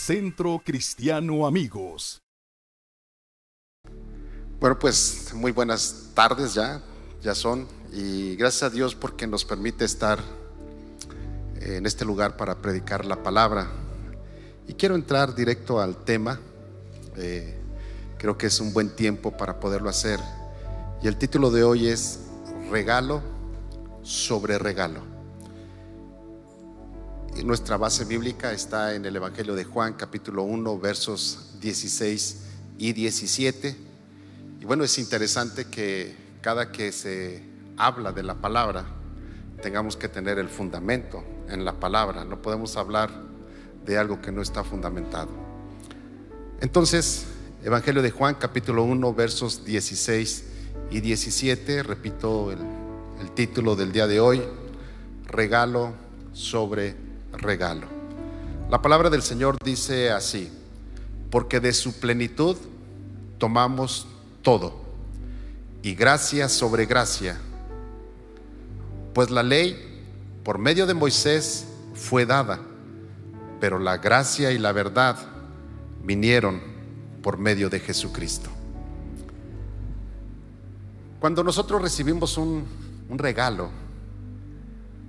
Centro Cristiano Amigos. Bueno, pues muy buenas tardes ya, ya son, y gracias a Dios porque nos permite estar en este lugar para predicar la palabra. Y quiero entrar directo al tema, eh, creo que es un buen tiempo para poderlo hacer. Y el título de hoy es Regalo sobre regalo. Nuestra base bíblica está en el Evangelio de Juan, capítulo 1, versos 16 y 17 y bueno, es interesante que cada que se habla de la palabra, tengamos que tener el fundamento en la palabra. No podemos hablar de algo que no está fundamentado. Entonces, Evangelio de Juan, capítulo 1, versos 16 y 17, repito el, el título del día de hoy, regalo sobre regalo. La palabra del Señor dice así, porque de su plenitud tomamos todo. Y gracia sobre gracia. Pues la ley, por medio de Moisés, fue dada, pero la gracia y la verdad vinieron por medio de Jesucristo. Cuando nosotros recibimos un, un regalo,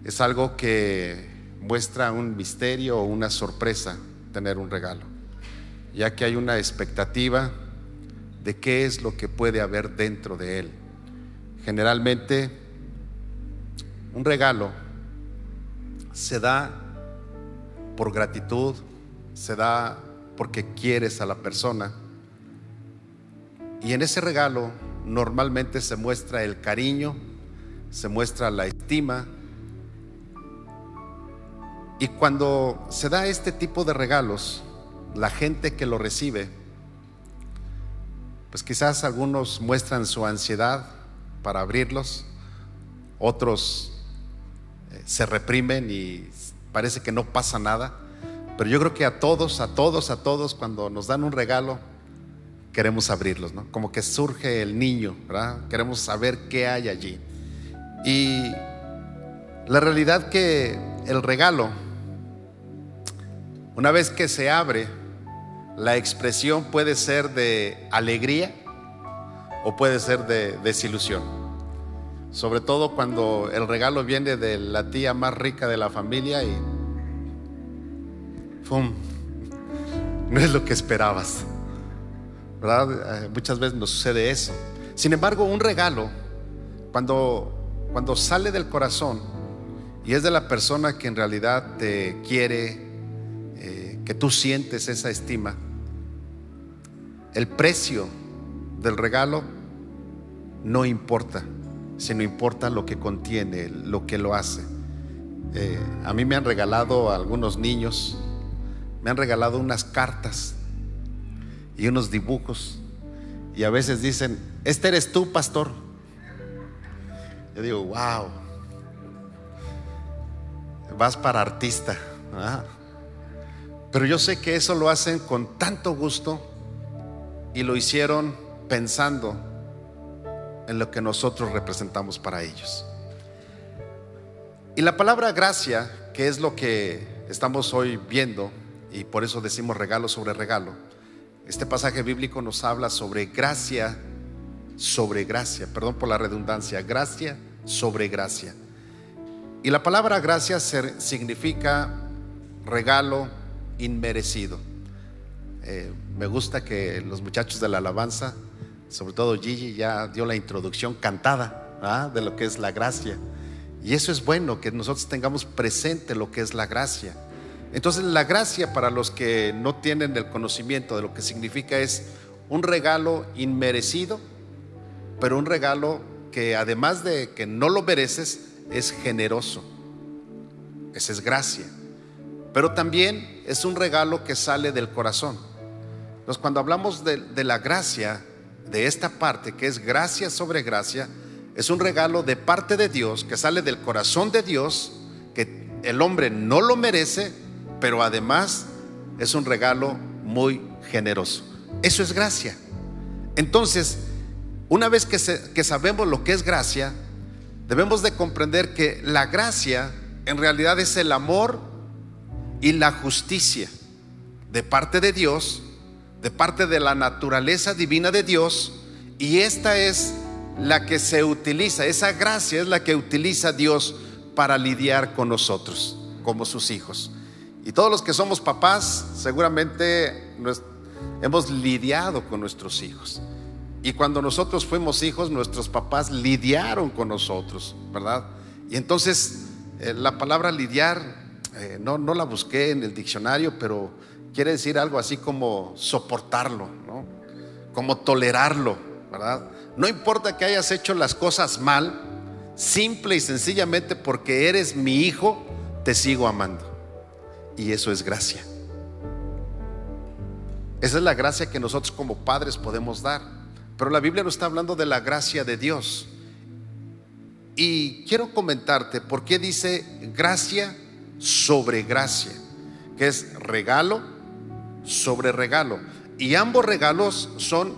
es algo que muestra un misterio o una sorpresa tener un regalo, ya que hay una expectativa de qué es lo que puede haber dentro de él. Generalmente, un regalo se da por gratitud, se da porque quieres a la persona. Y en ese regalo normalmente se muestra el cariño, se muestra la estima. Y cuando se da este tipo de regalos, la gente que lo recibe, pues quizás algunos muestran su ansiedad para abrirlos, otros eh, se reprimen y parece que no pasa nada, pero yo creo que a todos, a todos, a todos, cuando nos dan un regalo, queremos abrirlos, ¿no? Como que surge el niño, ¿verdad? Queremos saber qué hay allí. Y la realidad que el regalo, una vez que se abre, la expresión puede ser de alegría o puede ser de desilusión. Sobre todo cuando el regalo viene de la tía más rica de la familia y ¡pum! No es lo que esperabas. ¿Verdad? Eh, muchas veces nos sucede eso. Sin embargo, un regalo, cuando, cuando sale del corazón y es de la persona que en realidad te quiere, que tú sientes esa estima, el precio del regalo no importa, sino importa lo que contiene, lo que lo hace. Eh, a mí me han regalado algunos niños, me han regalado unas cartas y unos dibujos y a veces dicen, este eres tú, pastor. Yo digo, wow, vas para artista. Pero yo sé que eso lo hacen con tanto gusto y lo hicieron pensando en lo que nosotros representamos para ellos. Y la palabra gracia, que es lo que estamos hoy viendo, y por eso decimos regalo sobre regalo, este pasaje bíblico nos habla sobre gracia sobre gracia, perdón por la redundancia, gracia sobre gracia. Y la palabra gracia significa regalo inmerecido. Eh, me gusta que los muchachos de la alabanza, sobre todo Gigi, ya dio la introducción cantada de lo que es la gracia. Y eso es bueno, que nosotros tengamos presente lo que es la gracia. Entonces la gracia para los que no tienen el conocimiento de lo que significa es un regalo inmerecido, pero un regalo que además de que no lo mereces, es generoso. Esa es gracia. Pero también es un regalo que sale del corazón. Entonces, cuando hablamos de, la gracia, de esta parte que es gracia sobre gracia, es un regalo de parte de Dios, que sale del corazón de Dios, que el hombre no lo merece, pero además es un regalo muy generoso. Eso es gracia. Entonces, una vez que, que sabemos lo que es gracia, debemos de comprender que la gracia en realidad es el amor y la justicia. de parte de Dios, de parte de la naturaleza divina de Dios, y esta es la que se utiliza, esa gracia es la que utiliza Dios para lidiar con nosotros, como sus hijos. Y todos los que somos papás, seguramente hemos lidiado con nuestros hijos. Y cuando nosotros fuimos hijos, nuestros papás lidiaron con nosotros, ¿verdad? Y entonces eh, la palabra lidiar, eh, no, no la busqué en el diccionario, pero quiere decir algo así como soportarlo, ¿no? Como tolerarlo, ¿verdad? No importa que hayas hecho las cosas mal, simple y sencillamente porque eres mi hijo, te sigo amando. Y eso es gracia. Esa es la gracia que nosotros como padres podemos dar. Pero la Biblia no está hablando de la gracia de Dios. Y quiero comentarte por qué dice gracia sobre gracia, que es regalo sobre regalo. Y ambos regalos son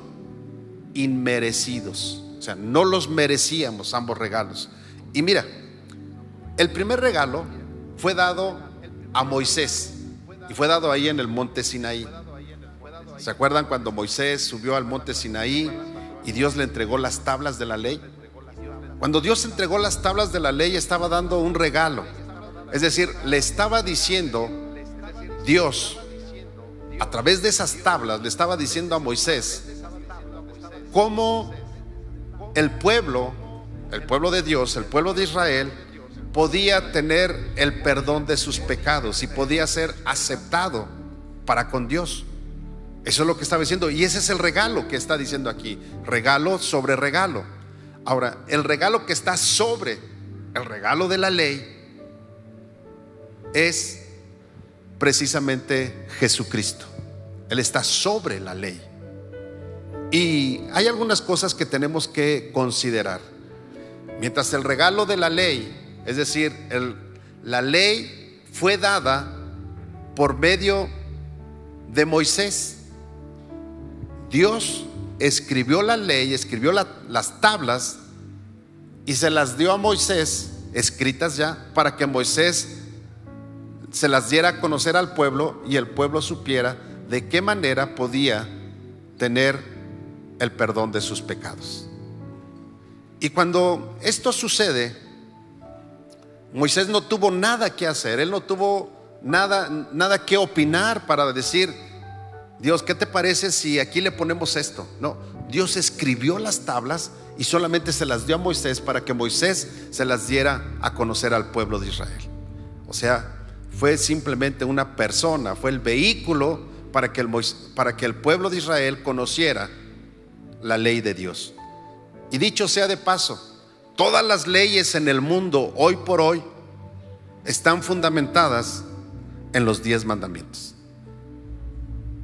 inmerecidos. O sea, no los merecíamos ambos regalos. Y mira, el primer regalo fue dado a Moisés y fue dado ahí en el monte Sinaí. ¿Se acuerdan cuando Moisés subió al monte Sinaí y Dios le entregó las tablas de la ley. Cuando Dios entregó las tablas de la ley estaba dando un regalo. Es decir, le estaba diciendo Dios, a través de esas tablas, le estaba diciendo a Moisés cómo el pueblo, el pueblo de Dios, el pueblo de Israel, podía tener el perdón de sus pecados y podía ser aceptado para con Dios. Eso es lo que estaba diciendo. Y ese es el regalo que está diciendo aquí. Regalo sobre regalo. Ahora, el regalo que está sobre el regalo de la ley es precisamente Jesucristo. Él está sobre la ley. Y hay algunas cosas que tenemos que considerar. Mientras el regalo de la ley, es decir, la ley fue dada por medio de Moisés. Dios escribió la ley, escribió las tablas y se las dio a Moisés, escritas ya, para que Moisés se las diera a conocer al pueblo y el pueblo supiera de qué manera podía tener el perdón de sus pecados. Y cuando esto sucede, Moisés no tuvo nada que hacer, él no tuvo nada, nada que opinar para decir, Dios, ¿qué te parece si aquí le ponemos esto? No, Dios escribió las tablas y solamente se las dio a Moisés para que Moisés se las diera a conocer al pueblo de Israel. O sea, fue simplemente una persona, fue el vehículo para que el, para que el pueblo de Israel conociera la ley de Dios. Y dicho sea de paso, todas las leyes en el mundo hoy por hoy están fundamentadas en los diez mandamientos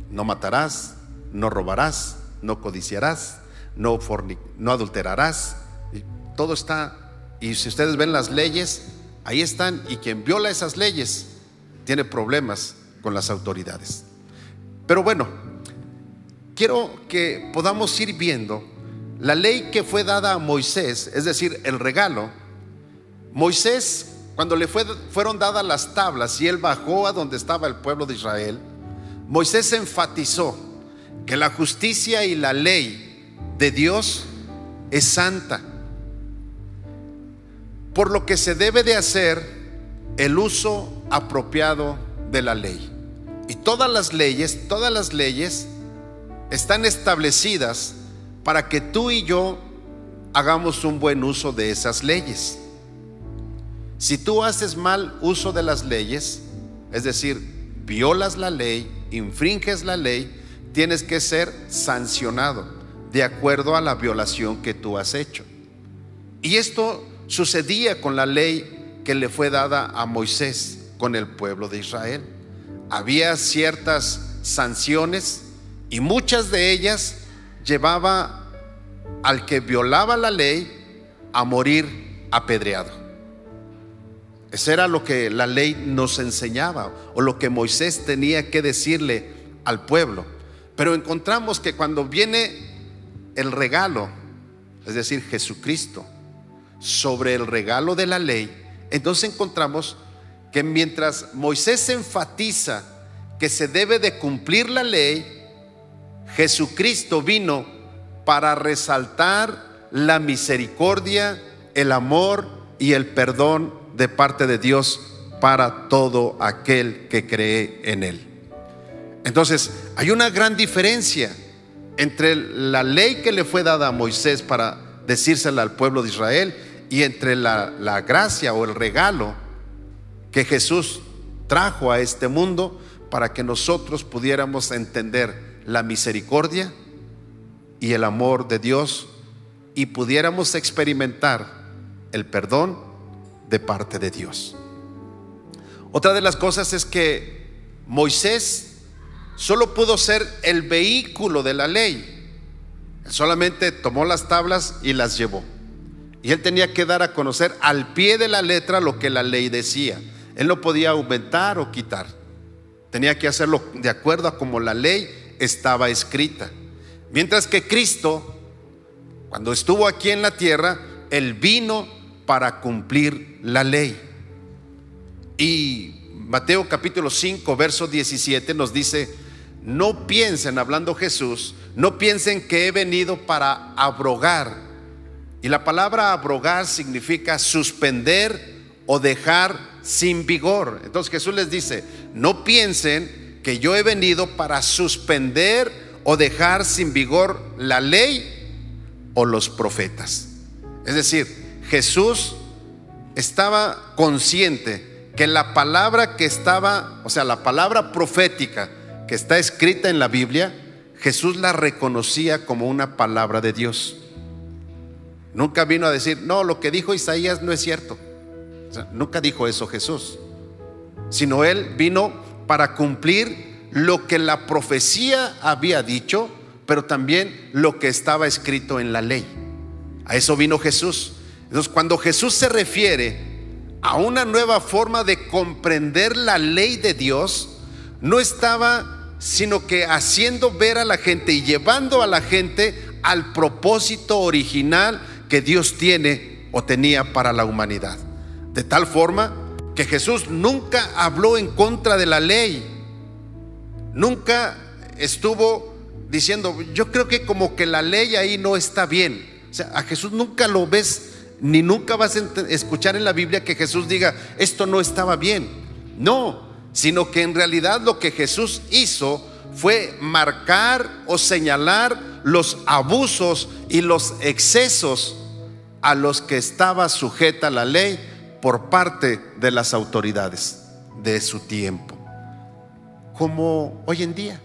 no matarás, no robarás, no codiciarás, no, no adulterarás. todo está, y si ustedes ven las leyes, ahí están, y quien viola esas leyes tiene problemas con las autoridades. Pero bueno, quiero que podamos ir viendo la ley que fue dada a Moisés, es decir, el regalo. Moisés, cuando le fueron dadas las tablas y él bajó a donde estaba el pueblo de Israel, Moisés enfatizó que la justicia y la ley de Dios es santa, por lo que se debe de hacer el uso apropiado de la ley. Y todas las leyes, todas las leyes están establecidas para que tú y yo hagamos un buen uso de esas leyes. Si tú haces mal uso de las leyes, es decir, violas la ley, infringes la ley, tienes que ser sancionado de acuerdo a la violación que tú has hecho. Y esto sucedía con la ley que le fue dada a Moisés con el pueblo de Israel. Había ciertas sanciones y muchas de ellas llevaba al que violaba la ley a morir apedreado. Eso era lo que la ley nos enseñaba o lo que Moisés tenía que decirle al pueblo. Pero encontramos que cuando viene el regalo, es decir, Jesucristo, sobre el regalo de la ley, entonces encontramos que mientras Moisés enfatiza que se debe de cumplir la ley, Jesucristo vino para resaltar la misericordia, el amor y el perdón de parte de Dios para todo aquel que cree en Él. Entonces, hay una gran diferencia entre la ley que le fue dada a Moisés para decírsela al pueblo de Israel y entre la, la gracia o el regalo que Jesús trajo a este mundo para que nosotros pudiéramos entender la misericordia y el amor de Dios y pudiéramos experimentar el perdón de parte de Dios. Otra de las cosas es que Moisés solo pudo ser el vehículo de la ley. solamente tomó las tablas y las llevó. Y él tenía que dar a conocer al pie de la letra lo que la ley decía. Él no podía aumentar o quitar. Tenía que hacerlo de acuerdo a como la ley estaba escrita. Mientras que Cristo, cuando estuvo aquí en la tierra, Él vino para cumplir la ley. Y Mateo capítulo 5, verso 17 nos dice, no piensen, hablando Jesús, no piensen que he venido para abrogar. Y la palabra abrogar significa suspender o dejar sin vigor. Entonces Jesús les dice, no piensen que yo he venido para suspender o dejar sin vigor la ley o los profetas. Es decir, Jesús estaba consciente que la palabra que estaba, o sea, la palabra profética que está escrita en la Biblia, Jesús la reconocía como una palabra de Dios. Nunca vino a decir, no, lo que dijo Isaías no es cierto. nunca dijo eso Jesús, sino él vino para cumplir lo que la profecía había dicho, pero también lo que estaba escrito en la ley. A eso vino Jesús. Entonces, cuando Jesús se refiere a una nueva forma de comprender la ley de Dios, no estaba sino que haciendo ver a la gente y llevando a la gente al propósito original que Dios tiene o tenía para la humanidad. De tal forma que Jesús nunca habló en contra de la ley, nunca estuvo diciendo, yo creo que como que la ley ahí no está bien. O sea, a Jesús nunca lo ves ni nunca vas a escuchar en la Biblia que Jesús diga, esto no estaba bien. No, sino que en realidad lo que Jesús hizo fue marcar o señalar los abusos y los excesos a los que estaba sujeta la ley por parte de las autoridades de su tiempo. Como hoy en día.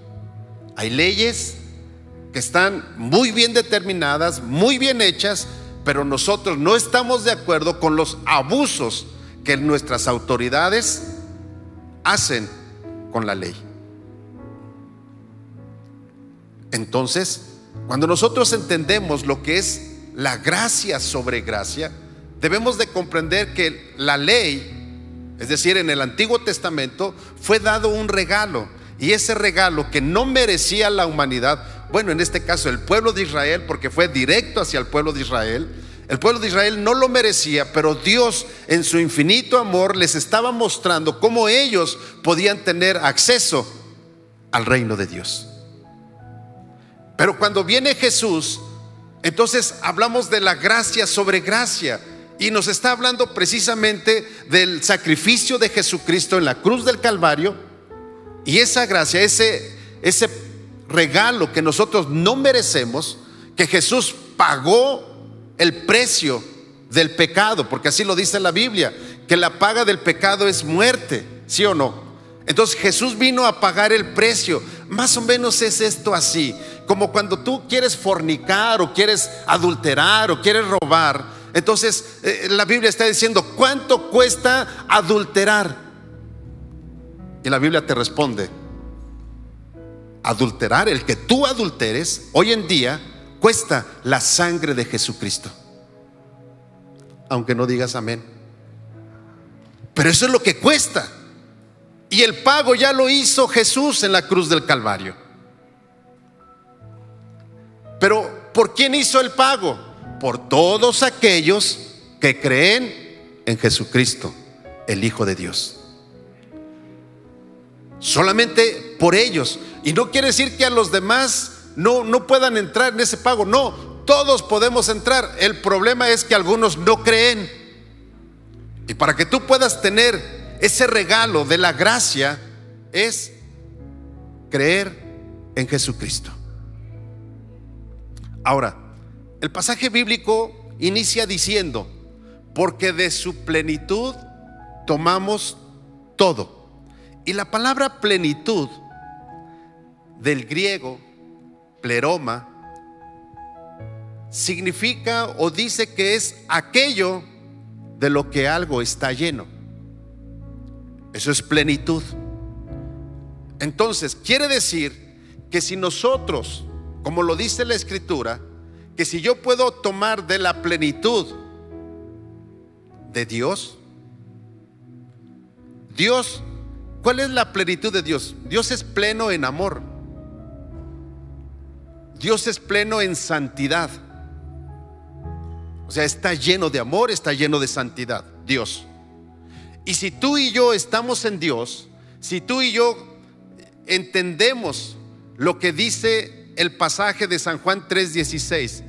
Hay leyes que están muy bien determinadas, muy bien hechas, pero nosotros no estamos de acuerdo con los abusos que nuestras autoridades hacen con la ley. Entonces, cuando nosotros entendemos lo que es la gracia sobre gracia, debemos de comprender que la ley, es decir, en el Antiguo Testamento, fue dado un regalo. Y ese regalo que no merecía la humanidad, bueno, en este caso el pueblo de Israel, porque fue directo hacia el pueblo de Israel, el pueblo de Israel no lo merecía, pero Dios en su infinito amor les estaba mostrando cómo ellos podían tener acceso al reino de Dios. Pero cuando viene Jesús, entonces hablamos de la gracia sobre gracia. Y nos está hablando precisamente del sacrificio de Jesucristo en la cruz del Calvario. Y esa gracia, ese, ese regalo que nosotros no merecemos, que Jesús pagó el precio del pecado, porque así lo dice la Biblia, que la paga del pecado es muerte, ¿sí o no? Entonces Jesús vino a pagar el precio. Más o menos es esto así, como cuando tú quieres fornicar o quieres adulterar o quieres robar. Entonces eh, la Biblia está diciendo, ¿cuánto cuesta adulterar? Y la Biblia te responde, adulterar, el que tú adulteres, hoy en día cuesta la sangre de Jesucristo. Aunque no digas amén. Pero eso es lo que cuesta. Y el pago ya lo hizo Jesús en la cruz del Calvario. Pero ¿por quién hizo el pago? Por todos aquellos que creen en Jesucristo, el Hijo de Dios. solamente por ellos. Y no quiere decir que a los demás no, no puedan entrar en ese pago, no, todos podemos entrar. El problema es que algunos no creen. Y para que tú puedas tener ese regalo de la gracia es creer en Jesucristo. Ahora, el pasaje bíblico inicia diciendo, porque de su plenitud tomamos todo. Y la palabra plenitud del griego, pleroma, significa o dice que es aquello de lo que algo está lleno. Eso es plenitud. Entonces, quiere decir que si nosotros, como lo dice la escritura, que si yo puedo tomar de la plenitud de Dios, Dios, ¿cuál es la plenitud de Dios? Dios es pleno en amor. Dios es pleno en santidad. O sea, está lleno de amor, está lleno de santidad, Dios. Y si tú y yo estamos en Dios, si tú y yo entendemos lo que dice el pasaje de San Juan 3:16,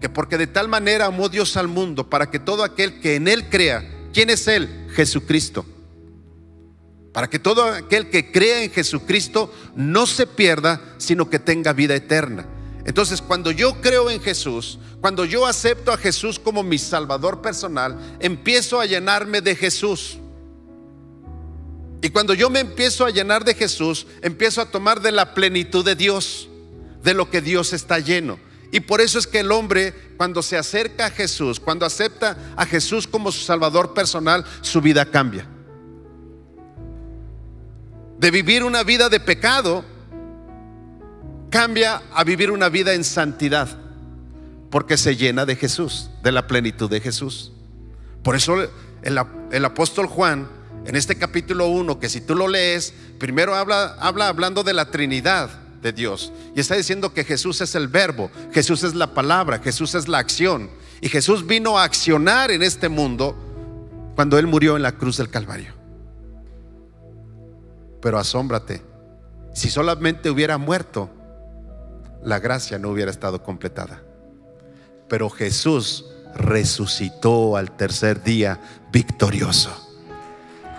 que porque de tal manera amó Dios al mundo para que todo aquel que en él crea, ¿quién es él? Jesucristo. Para que todo aquel que crea en Jesucristo no se pierda, sino que tenga vida eterna. Entonces, cuando yo creo en Jesús, cuando yo acepto a Jesús como mi Salvador personal, empiezo a llenarme de Jesús. Y cuando yo me empiezo a llenar de Jesús, empiezo a tomar de la plenitud de Dios, de lo que Dios está lleno. Y por eso es que el hombre, cuando se acerca a Jesús, cuando acepta a Jesús como su Salvador personal, su vida cambia. De vivir una vida de pecado, cambia a vivir una vida en santidad, porque se llena de Jesús, de la plenitud de Jesús. Por eso el, apóstol Juan, en este capítulo 1, que si tú lo lees, primero habla, habla hablando de la Trinidad de Dios. Y está diciendo que Jesús es el verbo, Jesús es la palabra, Jesús es la acción. Y Jesús vino a accionar en este mundo cuando Él murió en la cruz del Calvario. Pero asómbrate, si solamente hubiera muerto, la gracia no hubiera estado completada. Pero Jesús resucitó al tercer día victorioso.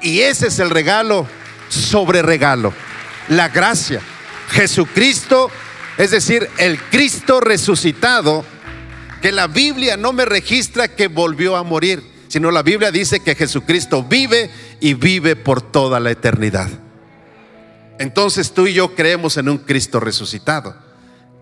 Y ese es el regalo sobre regalo, la gracia. Jesucristo, es decir, el Cristo resucitado, que la Biblia no me registra que volvió a morir, sino la Biblia dice que Jesucristo vive y vive por toda la eternidad. Entonces tú y yo creemos en un Cristo resucitado.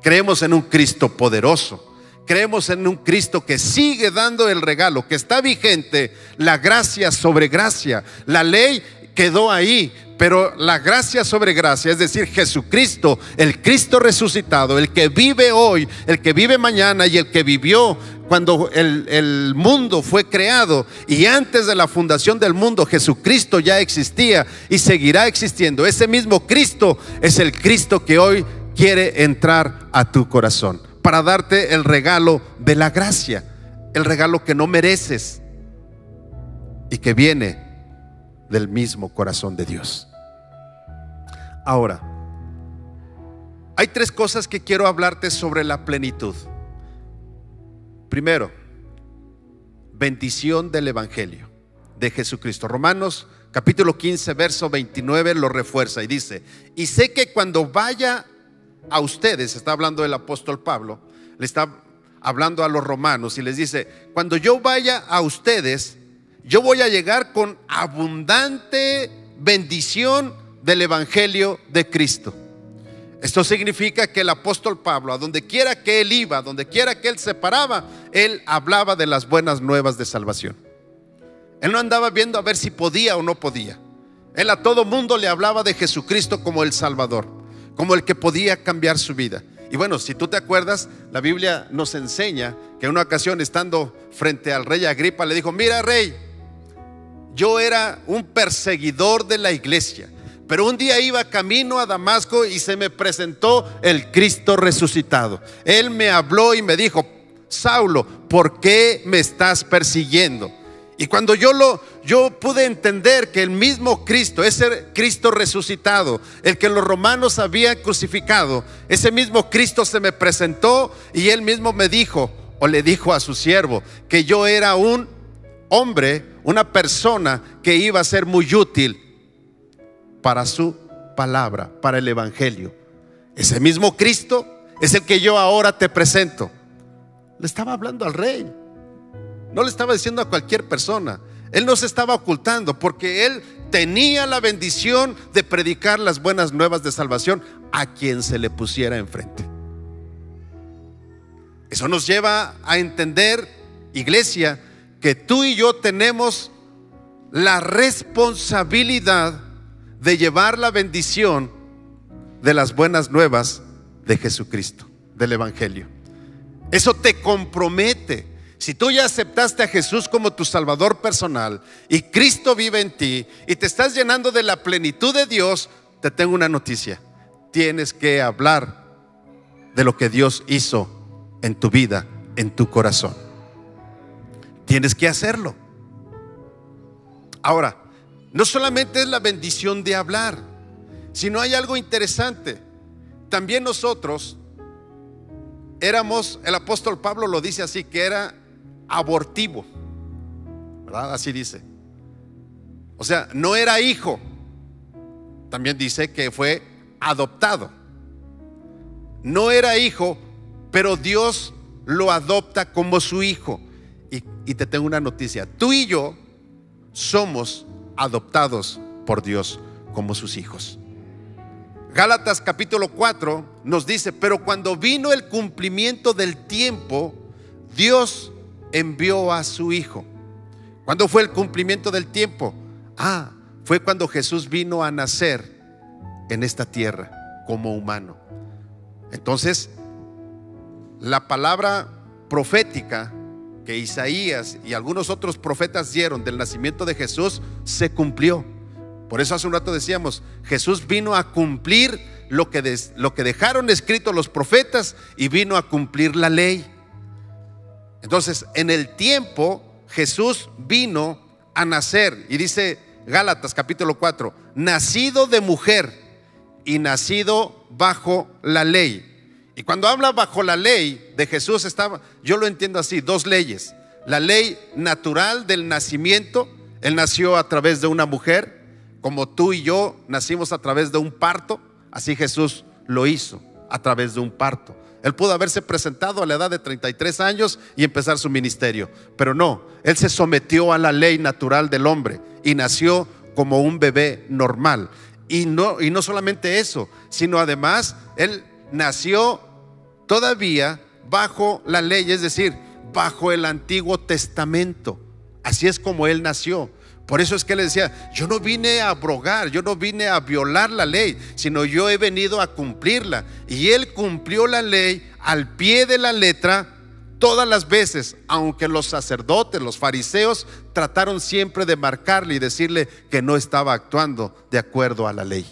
Creemos en un Cristo poderoso. Creemos en un Cristo que sigue dando el regalo, que está vigente, la gracia sobre gracia. La ley quedó ahí, pero la gracia sobre gracia, es decir, Jesucristo, el Cristo resucitado, el que vive hoy, el que vive mañana y el que vivió cuando el, mundo fue creado y antes de la fundación del mundo Jesucristo ya existía y seguirá existiendo. Ese mismo Cristo es el Cristo que hoy quiere entrar a tu corazón para darte el regalo de la gracia, el regalo que no mereces y que viene del mismo corazón de Dios. Ahora, hay tres cosas que quiero hablarte sobre la plenitud. Primero, bendición del Evangelio de Jesucristo. Romanos capítulo 15, verso 29 lo refuerza y dice, y sé que cuando vaya a ustedes, está hablando el apóstol Pablo, le está hablando a los romanos y les dice, cuando yo vaya a ustedes, yo voy a llegar con abundante bendición del Evangelio de Cristo. Esto significa que el apóstol Pablo, a donde quiera que él iba, donde quiera que él se paraba, él hablaba de las buenas nuevas de salvación. Él no andaba viendo a ver si podía o no podía. Él a todo mundo le hablaba de Jesucristo como el Salvador como el que podía cambiar su vida. Y bueno, si tú te acuerdas, la Biblia nos enseña que en una ocasión estando frente al rey Agripa le dijo, mira rey, yo era un perseguidor de la iglesia, pero un día iba camino a Damasco y se me presentó el Cristo resucitado. Él me habló y me dijo, Saulo, ¿por qué me estás persiguiendo? Y cuando yo lo yo pude entender que el mismo Cristo, ese Cristo resucitado, el que los romanos habían crucificado, ese mismo Cristo se me presentó y él mismo me dijo o le dijo a su siervo que yo era un hombre, una persona que iba a ser muy útil para su palabra, para el evangelio. Ese mismo Cristo es el que yo ahora te presento. Le estaba hablando al rey. No le estaba diciendo a cualquier persona. Él no se estaba ocultando porque él tenía la bendición de predicar las buenas nuevas de salvación a quien se le pusiera enfrente. Eso nos lleva a entender, iglesia, que tú y yo tenemos la responsabilidad de llevar la bendición de las buenas nuevas de Jesucristo, del Evangelio. Eso te compromete. Si tú ya aceptaste a Jesús como tu Salvador personal y Cristo vive en ti y te estás llenando de la plenitud de Dios, te tengo una noticia. Tienes que hablar de lo que Dios hizo en tu vida, en tu corazón. Tienes que hacerlo. Ahora, no solamente es la bendición de hablar, sino hay algo interesante. También nosotros éramos, el apóstol Pablo lo dice así, que era abortivo. ¿Verdad? Así dice. O sea, no era hijo. También dice que fue adoptado. No era hijo, pero Dios lo adopta como su hijo. Y, y, te tengo una noticia, tú y yo somos adoptados por Dios como sus hijos. Gálatas capítulo 4 nos dice, pero cuando vino el cumplimiento del tiempo, Dios envió a su Hijo. ¿Cuándo fue el cumplimiento del tiempo? Ah, fue cuando Jesús vino a nacer en esta tierra como humano. Entonces, la palabra profética que Isaías y algunos otros profetas dieron del nacimiento de Jesús se cumplió. Por eso hace un rato decíamos, Jesús vino a cumplir lo que, lo que dejaron escrito los profetas y vino a cumplir la ley. Entonces, en el tiempo, Jesús vino a nacer. Y dice Gálatas capítulo 4, nacido de mujer y nacido bajo la ley. Y cuando habla bajo la ley de Jesús, estaba, yo lo entiendo así, dos leyes. La ley natural del nacimiento, él nació a través de una mujer, como tú y yo nacimos a través de un parto, así Jesús lo hizo a través de un parto. Él pudo haberse presentado a la edad de 33 años y empezar su ministerio, pero no, él se sometió a la ley natural del hombre y nació como un bebé normal. Y no, y no solamente eso, sino además él nació todavía bajo la ley, es decir, bajo el Antiguo Testamento. Así es como él nació. Por eso es que le decía, yo no vine a abrogar, yo no vine a violar la ley, sino yo he venido a cumplirla. Y él cumplió la ley al pie de la letra todas las veces, aunque los sacerdotes, los fariseos, trataron siempre de marcarle y decirle que no estaba actuando de acuerdo a la ley.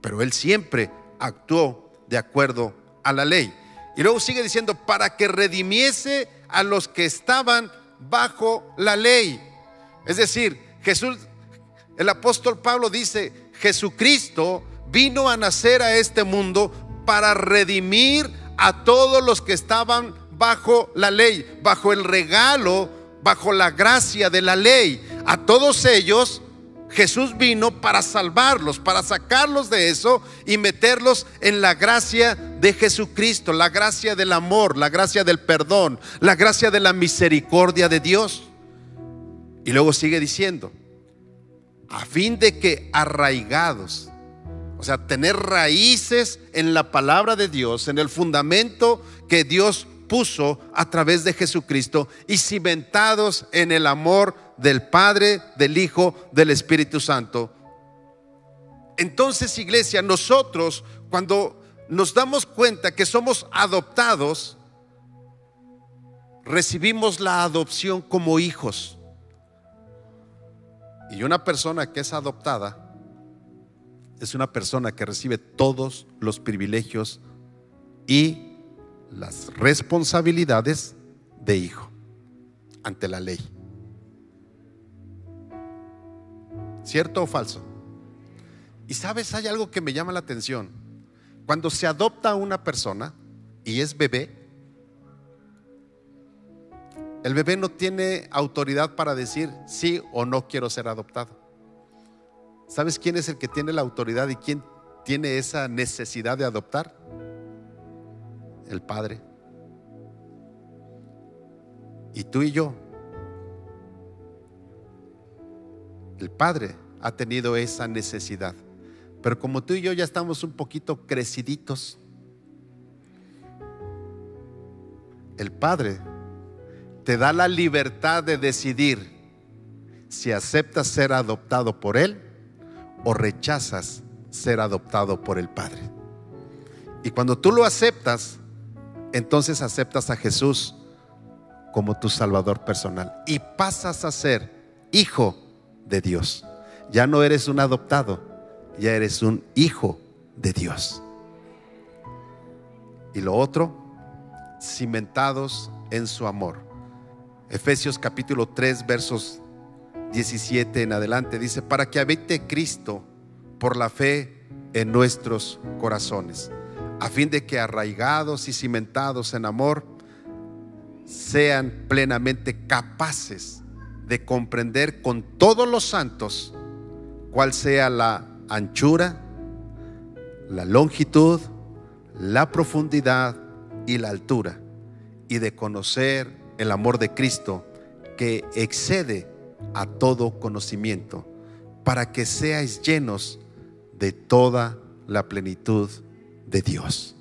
Pero él siempre actuó de acuerdo a la ley. Y luego sigue diciendo, para que redimiese a los que estaban bajo la ley. Es decir, Jesús, el apóstol Pablo dice, Jesucristo vino a nacer a este mundo para redimir a todos los que estaban bajo la ley, bajo el regalo, bajo la gracia de la ley. A todos ellos Jesús vino para salvarlos, para sacarlos de eso y meterlos en la gracia de Jesucristo, la gracia del amor, la gracia del perdón, la gracia de la misericordia de Dios. Y luego sigue diciendo, a fin de que arraigados, o sea, tener raíces en la palabra de Dios, en el fundamento que Dios puso a través de Jesucristo y cimentados en el amor del Padre, del Hijo, del Espíritu Santo. Entonces, iglesia, nosotros cuando nos damos cuenta que somos adoptados, recibimos la adopción como hijos. Y una persona que es adoptada es una persona que recibe todos los privilegios y las responsabilidades de hijo ante la ley. ¿Cierto o falso? Y sabes, hay algo que me llama la atención. Cuando se adopta a una persona y es bebé, el bebé no tiene autoridad para decir sí o no quiero ser adoptado. ¿Sabes quién es el que tiene la autoridad y quién tiene esa necesidad de adoptar? El padre. Y tú y yo. El padre ha tenido esa necesidad. Pero como tú y yo ya estamos un poquito creciditos, el padre te da la libertad de decidir si aceptas ser adoptado por él o rechazas ser adoptado por el Padre. Y cuando tú lo aceptas, entonces aceptas a Jesús como tu Salvador personal y pasas a ser hijo de Dios. Ya no eres un adoptado, ya eres un hijo de Dios. Y lo otro, cimentados en su amor. Efesios capítulo 3, versos 17 en adelante, dice, para que habite Cristo por la fe en nuestros corazones, a fin de que arraigados y cimentados en amor, sean plenamente capaces de comprender con todos los santos cuál sea la anchura, la longitud, la profundidad y la altura, y de conocer el amor de Cristo que excede a todo conocimiento, para que seáis llenos de toda la plenitud de Dios.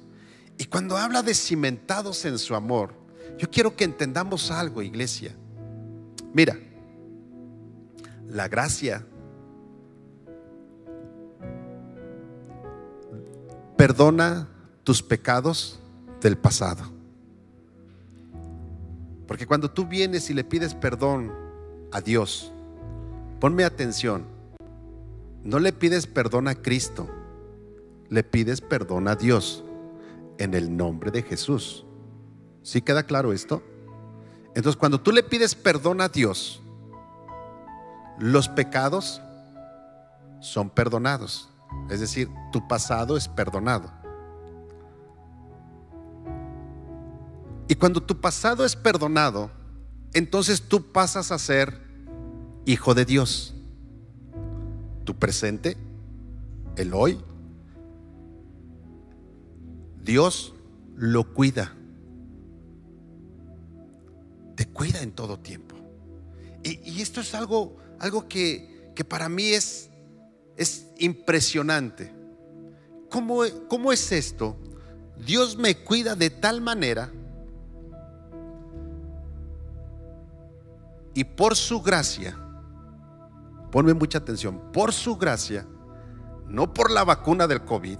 Y cuando habla de cimentados en su amor, yo quiero que entendamos algo, iglesia. Mira, la gracia perdona tus pecados del pasado. Porque cuando tú vienes y le pides perdón a Dios, ponme atención, no le pides perdón a Cristo, le pides perdón a Dios en el nombre de Jesús. ¿Sí queda claro esto? Entonces, cuando tú le pides perdón a Dios, los pecados son perdonados. Es decir, tu pasado es perdonado. Y cuando tu pasado es perdonado, entonces tú pasas a ser hijo de Dios. Tu presente, el hoy, Dios lo cuida. Te cuida en todo tiempo. Y, esto es algo, algo que, que para mí es, es impresionante. ¿Cómo, ¿Cómo es esto? Dios me cuida de tal manera y por su gracia, ponme mucha atención, por su gracia, no por la vacuna del COVID,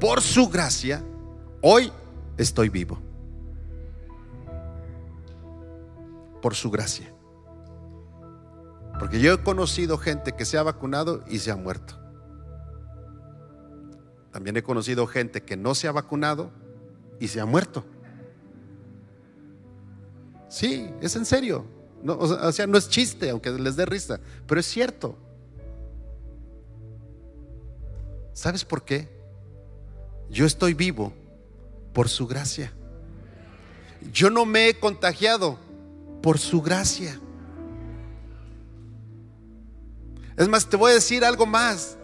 por su gracia, Hoy estoy vivo. Por su gracia. Porque yo he conocido gente que se ha vacunado y se ha muerto. También he conocido gente que no se ha vacunado y se ha muerto. Sí, es en serio. No, o sea, no es chiste, aunque les dé risa, pero es cierto. ¿Sabes por qué? Yo estoy vivo por su gracia. Yo no me he contagiado por su gracia. Es más, te voy a decir algo más.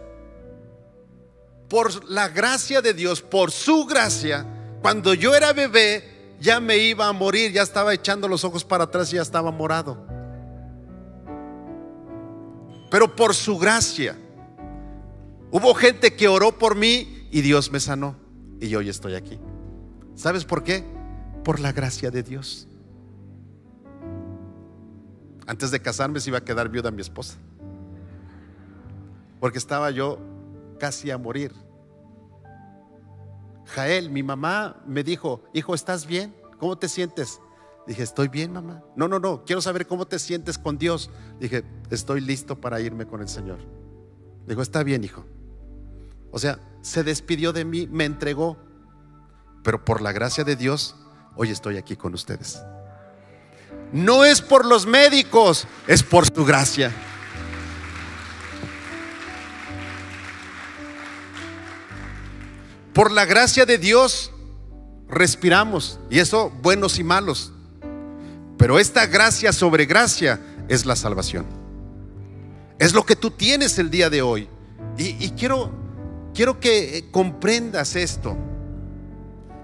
Por la gracia de Dios, por su gracia, cuando yo era bebé, ya me iba a morir, ya estaba echando los ojos para atrás y ya estaba morado. Pero por su gracia, hubo gente que oró por mí y Dios me sanó. Y hoy estoy aquí. ¿Sabes por qué? Por la gracia de Dios. Antes de casarme se iba a quedar viuda mi esposa. Porque estaba yo casi a morir. Jael, mi mamá me dijo, hijo, ¿estás bien? ¿Cómo te sientes? Dije, estoy bien, mamá. No, no, no, quiero saber cómo te sientes con Dios. Dije, estoy listo para irme con el Señor. Dijo, está bien, hijo. O sea, se despidió de mí, me entregó pero por la gracia de Dios, hoy estoy aquí con ustedes. No es por los médicos, es por su gracia. Por la gracia de Dios respiramos, y eso buenos y malos. Pero esta gracia sobre gracia es la salvación. Es lo que tú tienes el día de hoy. Y, quiero, quiero que comprendas esto.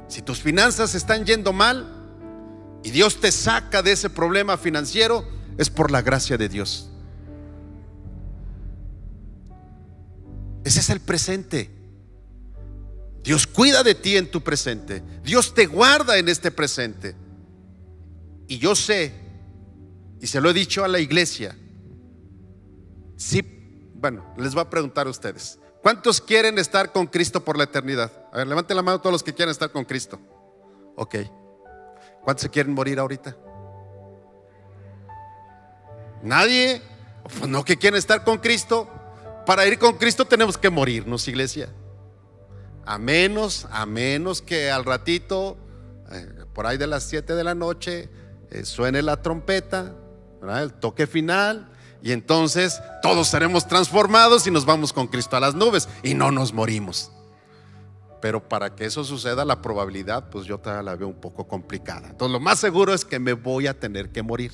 Si tus finanzas están yendo mal y Dios te saca de ese problema financiero, es por la gracia de Dios. Ese es el presente. Dios cuida de ti en tu presente. Dios te guarda en este presente. Y yo sé, y se lo he dicho a la iglesia, si, bueno, les voy a preguntar a ustedes, ¿cuántos quieren estar con Cristo por la eternidad? A ver, levanten la mano todos los que quieren estar con Cristo. Ok. ¿Cuántos se quieren morir ahorita? Nadie. Pues no que quieren estar con Cristo. Para ir con Cristo tenemos que morirnos, iglesia. A menos, a menos que al ratito, eh, por ahí de las 7 de la noche, eh, suene la trompeta, el toque final, y entonces todos seremos transformados y nos vamos con Cristo a las nubes y no nos morimos. Pero para que eso suceda, la probabilidad, pues yo la veo un poco complicada. Entonces, lo más seguro es que me voy a tener que morir.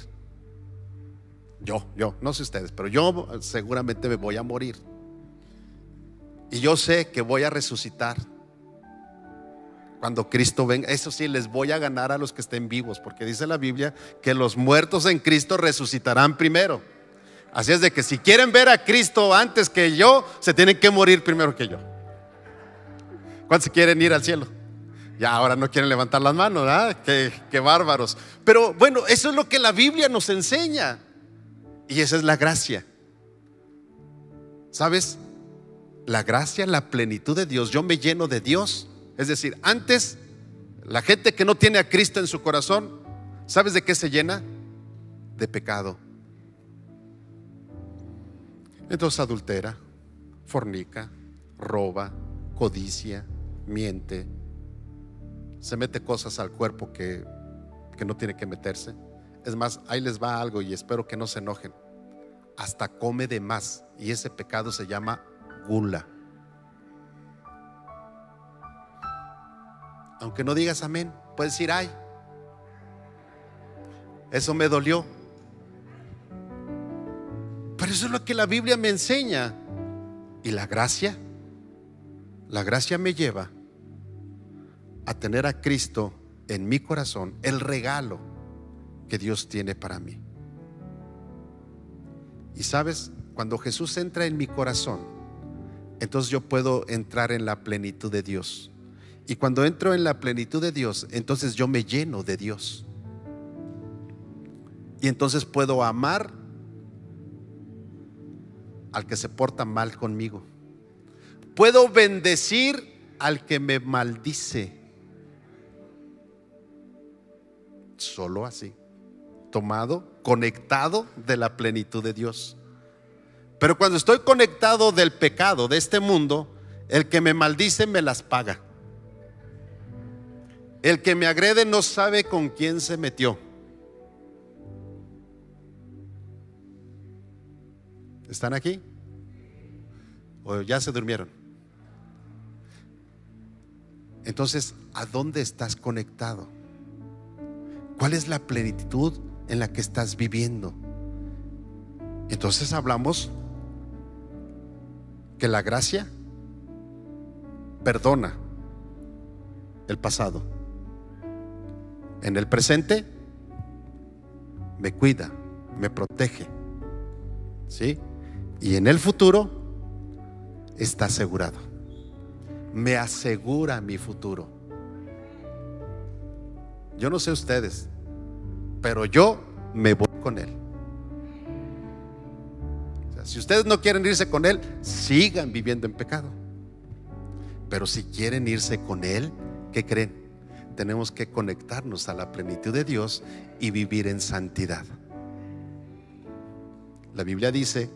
Yo, yo, no sé ustedes, pero yo seguramente me voy a morir. Y yo sé que voy a resucitar. Cuando Cristo venga, eso sí, les voy a ganar a los que estén vivos, porque dice la Biblia que los muertos en Cristo resucitarán primero. Así es de que si quieren ver a Cristo antes que yo, se tienen que morir primero que yo. ¿Cuántos quieren ir al cielo? Ya ahora no quieren levantar las manos, ¿verdad? Qué, qué bárbaros. Pero bueno, eso es lo que la Biblia nos enseña. Y esa es la gracia. ¿Sabes? La gracia, la plenitud de Dios. Yo me lleno de Dios. Es decir, antes, la gente que no tiene a Cristo en su corazón, ¿sabes de qué se llena? De pecado. Entonces adultera, fornica, roba, codicia, miente, se mete cosas al cuerpo que, que no tiene que meterse es más, ahí les va algo y espero que no se enojen. Hasta come de más y ese pecado se llama gula. Aunque no digas amén, puedes decir ay. Eso me dolió. Pero eso es lo que la Biblia me enseña. Y la gracia, la gracia me lleva a tener a Cristo en mi corazón, el regalo que Dios tiene para mí. Y sabes, cuando Jesús entra en mi corazón, entonces yo puedo entrar en la plenitud de Dios. Y cuando entro en la plenitud de Dios, entonces yo me lleno de Dios. Y entonces puedo amar al que se porta mal conmigo. Puedo bendecir al que me maldice. Solo así tomado, conectado de la plenitud de Dios. Pero cuando estoy conectado del pecado de este mundo, el que me maldice me las paga. El que me agrede no sabe con quién se metió. ¿Están aquí? ¿O ya se durmieron? Entonces, ¿a dónde estás conectado? ¿Cuál es la plenitud en la que estás viviendo. Entonces hablamos que la gracia perdona el pasado. En el presente me cuida, me protege. ¿Sí? Y en el futuro está asegurado. Me asegura mi futuro. Yo no sé ustedes, pero yo me voy con Él. Si ustedes no quieren irse con Él, sigan viviendo en pecado. Pero si quieren irse con Él, ¿qué creen? Tenemos que conectarnos a la plenitud de Dios y vivir en santidad. La Biblia dice,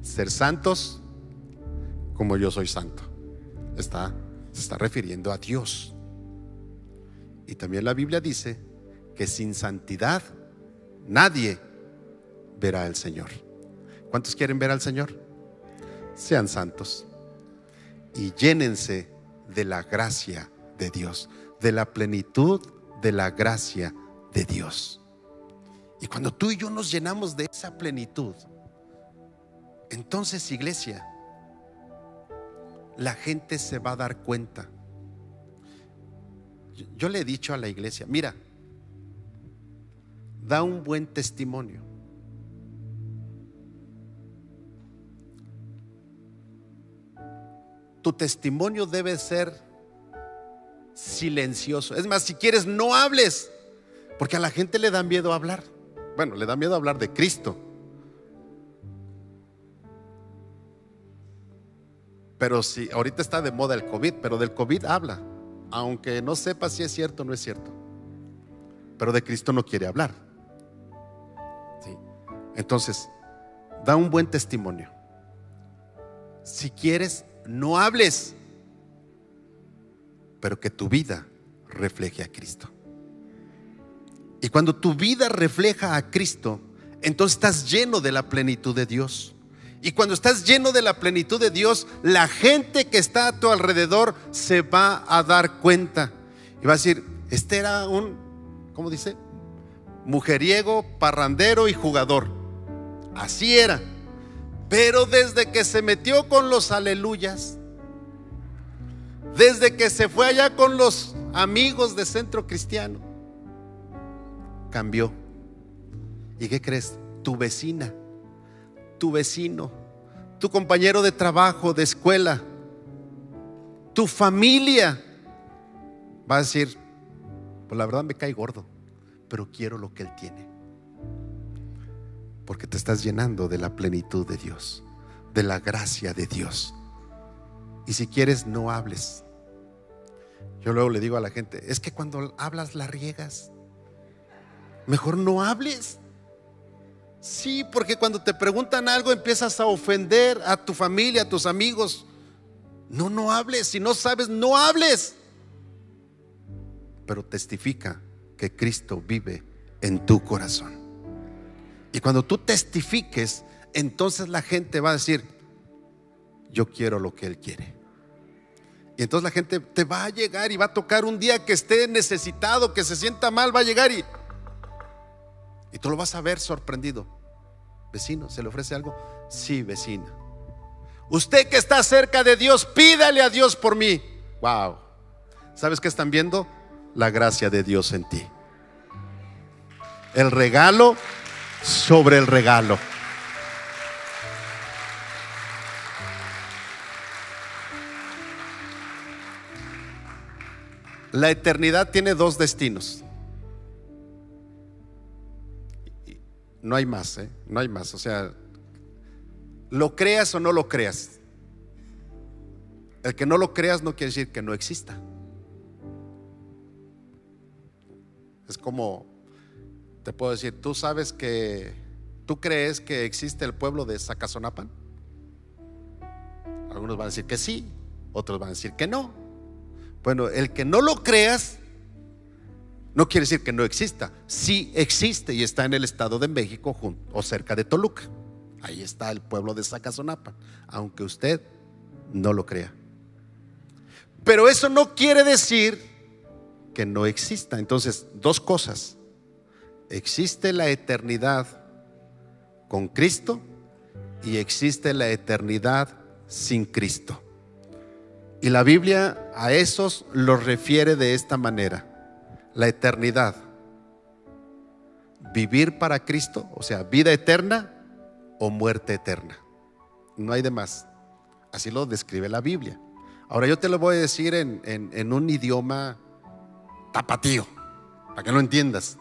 ser santos como yo soy santo. Está, se está refiriendo a Dios. Y también la Biblia dice, que sin santidad nadie verá al Señor. ¿Cuántos quieren ver al Señor? Sean santos y llénense de la gracia de Dios, de la plenitud de la gracia de Dios. Y cuando tú y yo nos llenamos de esa plenitud, entonces iglesia, la gente se va a dar cuenta. Yo le he dicho a la iglesia, mira, da un buen testimonio. Tu testimonio debe ser silencioso. Es más, si quieres, no hables, porque a la gente le da miedo hablar. Bueno, le da miedo hablar de Cristo. Pero si ahorita está de moda el COVID, pero del COVID habla, aunque no sepa si es cierto o no es cierto. Pero de Cristo no quiere hablar. Entonces, da un buen testimonio. Si quieres, no hables, pero que tu vida refleje a Cristo. Y cuando tu vida refleja a Cristo, entonces estás lleno de la plenitud de Dios. Y cuando estás lleno de la plenitud de Dios, la gente que está a tu alrededor se va a dar cuenta. Y va a decir, este era un, ¿cómo dice? Mujeriego, parrandero y jugador. Así era. Pero desde que se metió con los aleluyas, desde que se fue allá con los amigos de Centro Cristiano, cambió. ¿Y qué crees? Tu vecina tu vecino, tu compañero de trabajo, de escuela, tu familia, va a decir, pues la verdad me cae gordo, pero quiero lo que Él tiene. Porque te estás llenando de la plenitud de Dios, de la gracia de Dios. Y si quieres, no hables. Yo luego le digo a la gente, es que cuando hablas la riegas. Mejor no hables. Sí, porque cuando te preguntan algo empiezas a ofender a tu familia, a tus amigos. No, no hables. Si no sabes, no hables. Pero testifica que Cristo vive en tu corazón. Y cuando tú testifiques, entonces la gente va a decir, yo quiero lo que Él quiere. Y entonces la gente te va a llegar y va a tocar un día que esté necesitado, que se sienta mal, va a llegar y y tú lo vas a ver sorprendido. Vecino, ¿se le ofrece algo? Sí, vecina. Usted que está cerca de Dios, pídale a Dios por mí. Wow. ¿Sabes qué están viendo? La gracia de Dios en ti. El regalo sobre el regalo. La eternidad tiene dos destinos. No hay más, ¿eh? No hay más. O sea, lo creas o no lo creas. El que no lo creas no quiere decir que no exista. Es como, te puedo decir, tú sabes que, tú crees que existe el pueblo de Zacazonapan. Algunos van a decir que sí, otros van a decir que no. Bueno, el que no lo creas no quiere decir que no exista. Sí existe y está en el estado de México o cerca de Toluca. Ahí está el pueblo de Zacazonapan, aunque usted no lo crea. Pero eso no quiere decir que no exista. Entonces, dos cosas. Existe la eternidad con Cristo y existe la eternidad sin Cristo. Y la Biblia a esos los refiere de esta manera la eternidad. Vivir para Cristo, o sea, vida eterna o muerte eterna. No hay de más. Así lo describe la Biblia. Ahora yo te lo voy a decir en, en un idioma tapatío, para que no entiendas.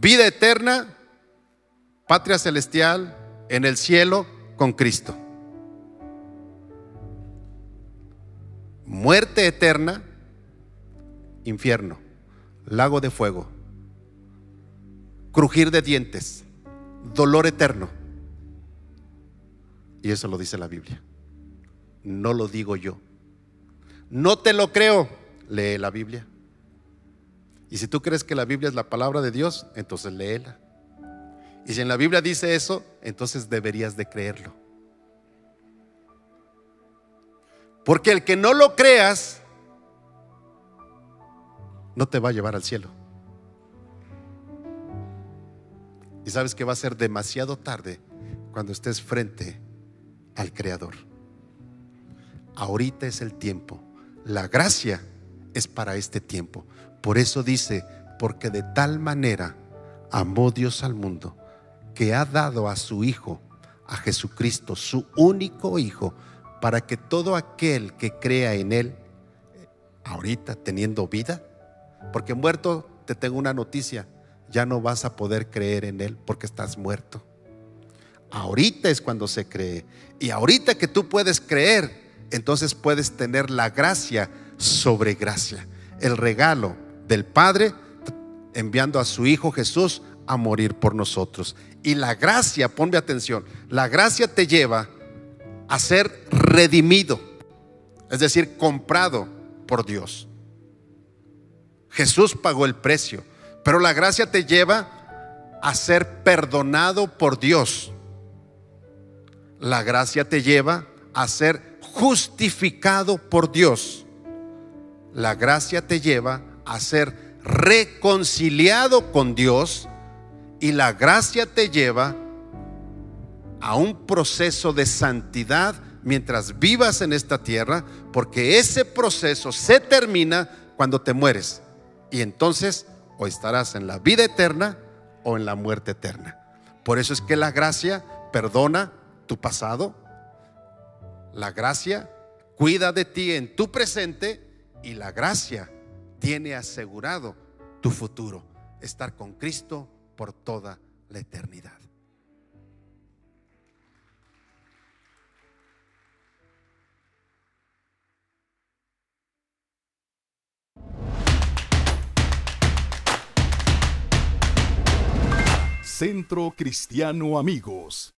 Vida eterna, patria celestial, en el cielo con Cristo. Muerte eterna, infierno, lago de fuego, crujir de dientes, dolor eterno. Y eso lo dice la Biblia. No lo digo yo. No te lo creo. Lee la Biblia. Y si tú crees que la Biblia es la palabra de Dios, entonces léela. Y si en la Biblia dice eso, entonces deberías de creerlo. Porque el que no lo creas, no te va a llevar al cielo. Y sabes que va a ser demasiado tarde cuando estés frente al Creador. Ahorita es el tiempo. La gracia es para este tiempo. Por eso dice, porque de tal manera amó Dios al mundo que ha dado a su Hijo, a Jesucristo, su único Hijo, para que todo aquel que crea en Él, ahorita teniendo vida, porque muerto te tengo una noticia, ya no vas a poder creer en Él porque estás muerto. Ahorita es cuando se cree. Y ahorita que tú puedes creer, entonces puedes tener la gracia sobre gracia. El regalo del Padre enviando a su Hijo Jesús a morir por nosotros. Y la gracia, ponme atención, la gracia te lleva a ser redimido, es decir, comprado por Dios. Jesús pagó el precio, pero la gracia te lleva a ser perdonado por Dios. La gracia te lleva a ser justificado por Dios. La gracia te lleva a ser reconciliado con Dios y la gracia te lleva a un proceso de santidad mientras vivas en esta tierra, porque ese proceso se termina cuando te mueres. Y entonces o estarás en la vida eterna o en la muerte eterna. Por eso es que la gracia perdona tu pasado, la gracia cuida de ti en tu presente y la gracia tiene asegurado tu futuro, estar con Cristo por toda la eternidad. Centro Cristiano Amigos.